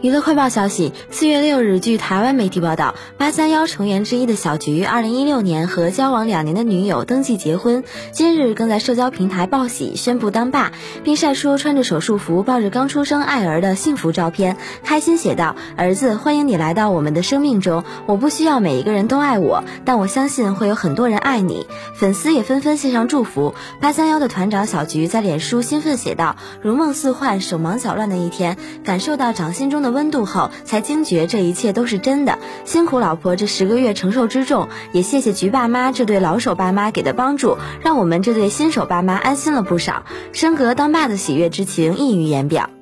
娱乐快报消息：四月六日，据台湾媒体报道，八三幺成员之一的小菊，二零一六年和交往两年的女友登记结婚，今日更在社交平台报喜，宣布当爸，并晒出穿着手术服、抱着刚出生爱儿的幸福照片，开心写道：“儿子，欢迎你来到我们的生命中。我不需要每一个人都爱我，但我相信会有很多人爱你。”粉丝也纷纷献上祝福。八三幺的团长小菊在脸书兴奋写道：“如梦似幻，手忙脚乱的一天，感受到掌心中中的。”温度后，才惊觉这一切都是真的。辛苦老婆这十个月承受之重，也谢谢菊爸妈这对老手爸妈给的帮助，让我们这对新手爸妈安心了不少。升格当爸的喜悦之情溢于言表。